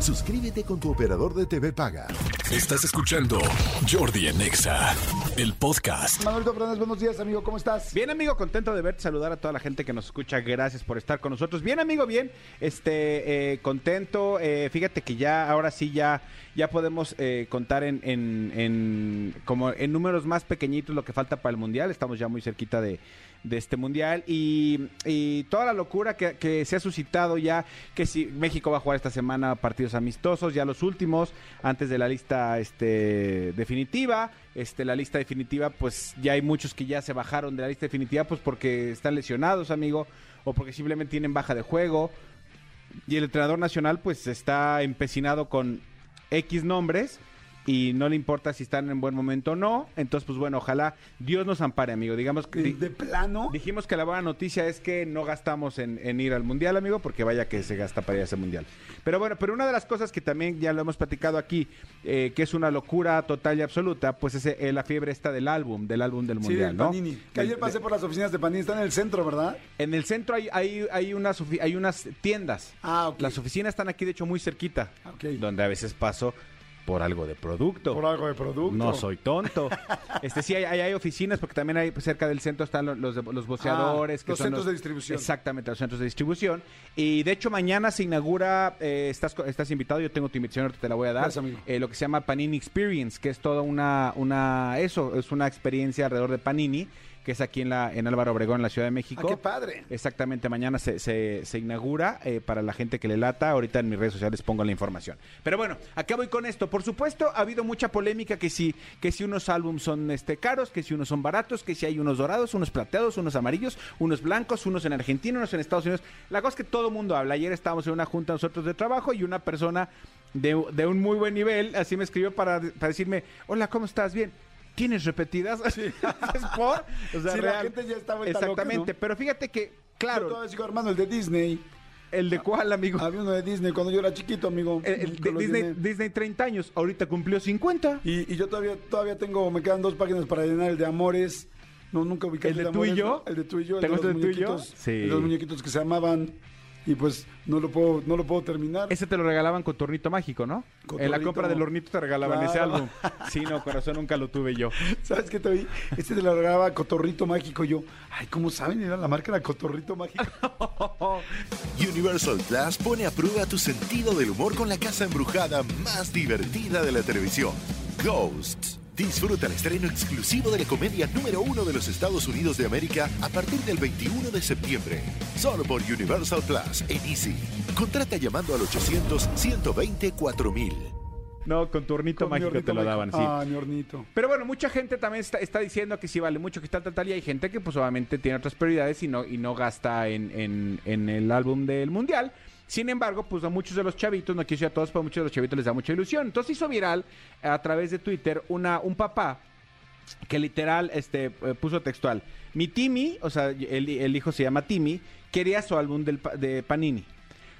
Suscríbete con tu operador de TV Paga. Estás escuchando Jordi en Exa, el podcast. Manuel Fernández, buenos días, amigo, ¿cómo estás? Bien, amigo, contento de verte, saludar a toda la gente que nos escucha. Gracias por estar con nosotros. Bien, amigo, bien. Este, eh, contento. Eh, fíjate que ya, ahora sí, ya, ya podemos eh, contar en, en, en- como en números más pequeñitos lo que falta para el mundial. Estamos ya muy cerquita de, de este mundial y, y toda la locura que, que se ha suscitado ya, que si México va a jugar esta semana partidos amistosos, ya los últimos, antes de la lista este, definitiva. Este, la lista definitiva, pues ya hay muchos que ya se bajaron de la lista definitiva, pues porque están lesionados, amigo, o porque simplemente tienen baja de juego. Y el entrenador nacional, pues está empecinado con X nombres y no le importa si están en buen momento o no. Entonces, pues bueno, ojalá Dios nos ampare, amigo. Digamos que. ¿De, de plano? Dijimos que la buena noticia es que no gastamos en, en ir al mundial, amigo, porque vaya que se gasta para ir a ese mundial. Pero bueno, pero una de las cosas que también ya lo hemos platicado aquí, eh, que es una locura total y absoluta, pues es eh, la fiebre esta del álbum, del álbum del Sí, mundial, ¿no? Panini. Que Del- ayer pasé por las oficinas de Panini, está en el centro, ¿verdad? En el centro hay, hay, hay, unas, hay unas tiendas. Ah, ok. Las oficinas están aquí, de hecho, muy cerquita. Ok. Donde a veces paso por algo de producto. Por algo de producto. No soy tonto. Este sí hay, hay, hay oficinas porque también hay cerca del centro están los los, los boceadores, Ah, que los son centros de distribución. Exactamente, los centros de distribución. Y de hecho mañana se inaugura, eh, estás estás invitado, yo tengo tu invitación, ahorita te la voy a dar. Gracias, amigo. eh, lo que se llama Panini Experience, que es toda una una eso, es una experiencia alrededor de Panini, que es aquí en la en Álvaro Obregón, en la Ciudad de México. Ah, qué padre. Exactamente, mañana se, se, se inaugura eh, para la gente que le lata. Ahorita en mis redes sociales pongo la información. Pero bueno, acá voy con esto. Por supuesto, ha habido mucha polémica que si, que si unos álbums son este, caros, que si unos son baratos, que si hay unos dorados, unos plateados, unos amarillos, unos blancos, unos en Argentina, unos en Estados Unidos. La cosa es que todo el mundo habla. Ayer estábamos en una junta nosotros de trabajo y una persona de, de un muy buen nivel así me escribió para, para decirme, hola, ¿cómo estás? Bien. ¿Tienes repetidas? ¿Es por? O sea, Sí, la gente ya está vuelta loca, Exactamente, ¿no? pero fíjate que, Yo claro, todavía sigo armando el de Disney. ¿El de cuál, amigo? Había uno de Disney cuando yo era chiquito, amigo. El, el de Disney, Disney. Disney 30 años, ahorita cumplió 50. Y, y yo todavía, todavía tengo, me quedan dos páginas para llenar el de Amores. No, nunca ubicé ¿El de tú y yo? El de tú y yo. El ¿Te de los el de tú y yo? Sí. el los muñequitos que se amaban. Y pues no lo puedo, no lo puedo terminar. Ese te lo regalaban con tornito mágico, ¿no? En la compra del hornito te regalaban ese álbum. Sí, no, corazón, nunca lo tuve yo. ¿Sabes qué te vi? Este te lo regalaba Cotorrito Mágico. Yo, ay, ¿cómo saben? Era la marca era Cotorrito Mágico. Universal Plus pone a prueba tu sentido del humor con la casa embrujada más divertida de la televisión. Ghosts. Disfruta el estreno exclusivo de la comedia número uno de los Estados Unidos de América a partir del 21 de septiembre. Solo por Universal Plus en Easy. Contrata llamando al 800-120-4000. No, con tu hornito Con mágico hornito te lo mágico. daban, sí. Ah, mi hornito. Pero bueno, mucha gente también está, está diciendo que sí vale mucho, que está tal, tal, y hay gente que pues obviamente tiene otras prioridades y no, y no gasta en, en- en el álbum del Mundial. Sin embargo, pues a muchos de los chavitos, no quiero decir a todos, pero a muchos de los chavitos les da mucha ilusión. Entonces hizo viral a través de Twitter una, un papá que literal este, eh, puso textual. Mi Timmy, o sea, el, el hijo se llama Timmy, quería su álbum del, de Panini.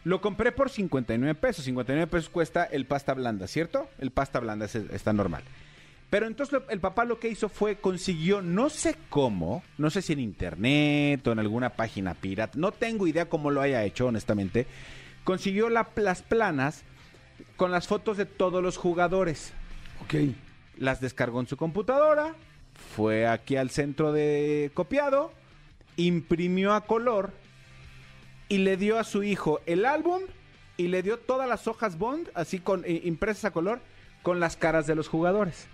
Lo compré por 59 pesos. 59 pesos cuesta el pasta blanda, ¿cierto? El pasta blanda es- está normal. Pero entonces el papá lo que hizo fue consiguió, no sé cómo, no sé si en internet o en alguna página pirata, no tengo idea cómo lo haya hecho, honestamente. Consiguió la- las planas con las fotos de todos los jugadores Ok. las descargó en su computadora, fue aquí al centro de copiado, imprimió a color y le dio a su hijo el álbum y le dio todas las hojas Bond, así con eh, impresas a color, con las caras de los jugadores.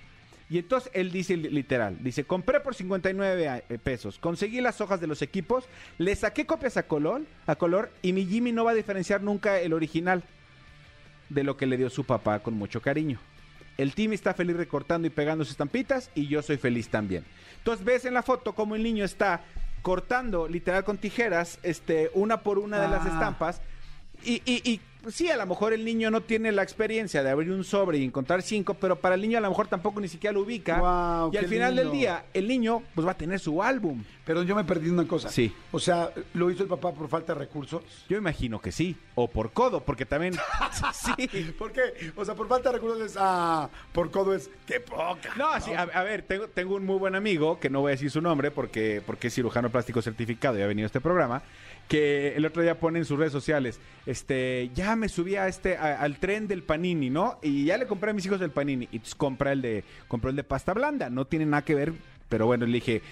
Y entonces él dice li- literal, dice, compré por 59 a- eh, pesos, conseguí las hojas de los equipos, le saqué copias a color, a color y mi Jimmy no va a diferenciar nunca el original de lo que le dio su papá con mucho cariño. El Timmy está feliz recortando y pegando sus estampitas y yo soy feliz también. Entonces ves en la foto como el niño está cortando literal con tijeras este, una por una de las Ah. estampas y, y- y pues sí, a lo mejor el niño no tiene la experiencia de abrir un sobre y encontrar cinco, pero para el niño a lo mejor tampoco ni siquiera lo ubica. Guau, y al final del día, el niño pues va a tener su álbum. Pero yo me perdí una cosa. Sí. O sea, ¿lo hizo el papá por falta de recursos? Yo imagino que sí. O por codo, porque también. sí. ¿Por qué? O sea, por falta de recursos es, ah, por codo es, qué poca. No, sí, a, a ver, tengo, tengo un muy buen amigo, que no voy a decir su nombre porque, porque es cirujano plástico certificado y ha venido a este programa, que el otro día pone en sus redes sociales, este, ya me subí a este, a- al tren del panini, ¿no? Y ya le compré a mis hijos el panini. Y entonces compra el de, compró el de pasta blanda, no tiene nada que ver, pero bueno, le dije,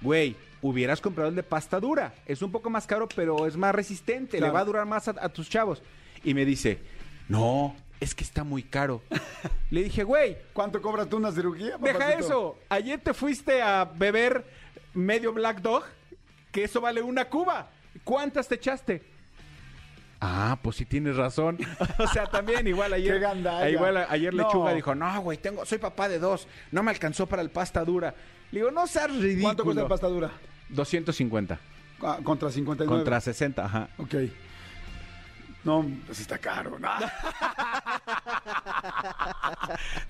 güey, hubieras comprado el de pasta dura. Es un poco más caro, pero es más resistente, Claro. le va a durar más a, a tus chavos. Y me dice, no, es que está muy caro. le dije, güey, ¿Cuánto cobras tú una cirugía? Deja eso. Ayer te fuiste a beber medio Black Dog, que eso vale una cuba. ¿Cuántas te echaste? Ah, pues sí tienes razón. o sea, también igual ayer. Qué gandalla. Igual ayer No. Lechuga dijo, no, güey, tengo, soy papá de dos. No me alcanzó para el pasta dura. Le digo, no seas ridículo. ¿Cuánto cuesta la pasta dura? 250. Ah, contra 59. Contra 60, ajá. Ok. No, pues está caro. No.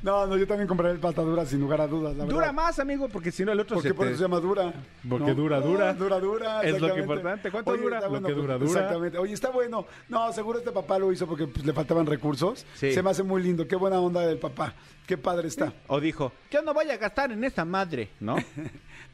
no, no, yo también compraré el pasta dura sin lugar a dudas. La Dura verdad. más, amigo, porque si no el otro Porque se por te- eso se llama dura. Porque dura, dura. Ah, dura, dura. Es lo que exactamente. importante. ¿Cuánto Oye, dura? Lo bueno, que pues, dura, dura. Exactamente. Oye, está bueno. No, seguro este papá lo hizo porque pues, le faltaban recursos. Sí. Se me hace muy lindo. Qué buena onda del papá. Qué padre está. O dijo, yo no voy a gastar en esa madre, ¿no?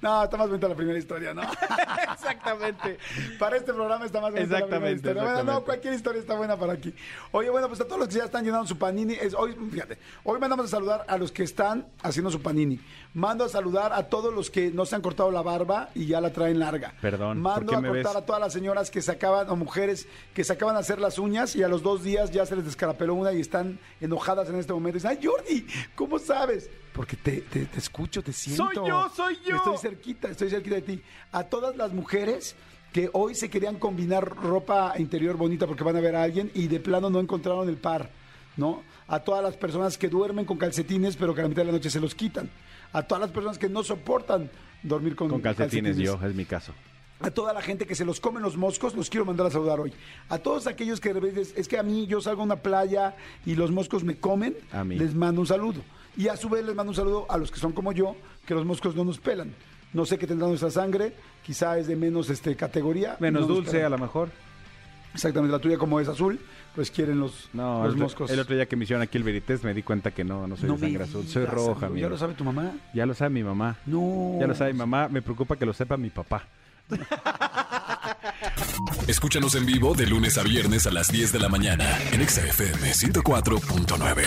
No, está más bonita la primera historia, ¿no? Exactamente. Para este programa está más bonita la primera Exactamente, historia. Bueno, no, exactamente. cualquier historia está buena para aquí. Oye, bueno, pues a todos los que ya están llenando su panini, es, hoy, fíjate, hoy mandamos a saludar a los que están haciendo su panini. Mando a saludar a todos los que no se han cortado la barba y ya la traen larga. Perdón, Mando ¿por qué a me cortar ves? a todas las señoras que se acaban, o mujeres que se acaban de hacer las uñas y a los dos días ya se les descarapeló una y están enojadas en este momento. Y dicen, ay, Jordi, ¿cómo sabes? Porque te, te- te escucho, te siento. Soy yo, soy yo. Estoy cerquita, estoy cerquita de ti. A todas las mujeres que hoy se querían combinar ropa interior bonita porque van a ver a alguien y de plano no encontraron el par, ¿no? A todas las personas que duermen con calcetines pero que a la mitad de la noche se los quitan. A todas las personas que no soportan dormir con, Con calcetines, yo, es mi caso. a toda la gente que se los comen los moscos, los quiero mandar a saludar hoy. A todos aquellos que de repente, es que a mí yo salgo a una playa y los moscos me comen, A mí. les mando un saludo. Y a su vez les mando un saludo a los que son como yo, que los moscos no nos pelan. No sé qué tendrá nuestra sangre, quizá es de menos este, categoría. Menos no nos dulce, a lo mejor. Exactamente, la tuya como es azul, pues quieren los, No, los el, moscos. el otro día que me hicieron aquí el Verités me di cuenta que no, no soy No de sangre azul. Soy roja, amigo. ¿Ya lo sabe tu mamá? Ya lo sabe mi mamá. No. Ya lo sabe mi mamá. Me preocupa que lo sepa mi papá. Escúchanos en vivo de lunes a viernes a las 10 de la mañana en Exa FM 104.9.